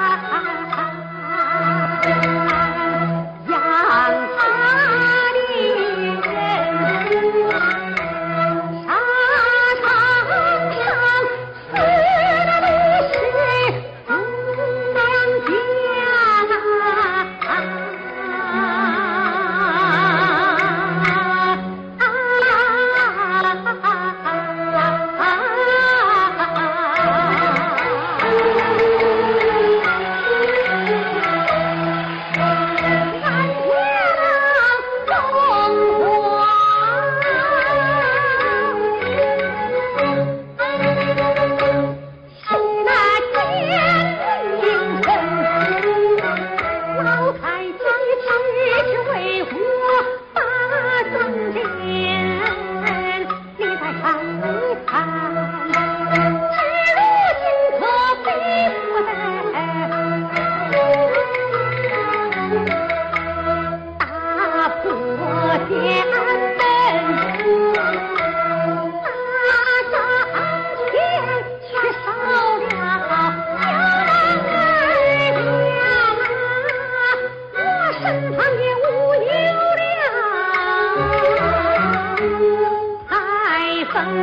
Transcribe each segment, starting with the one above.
ah, ah.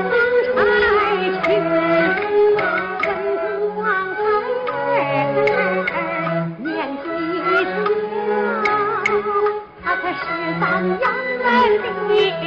当差去任官才儿年纪小他可是咱洋人的，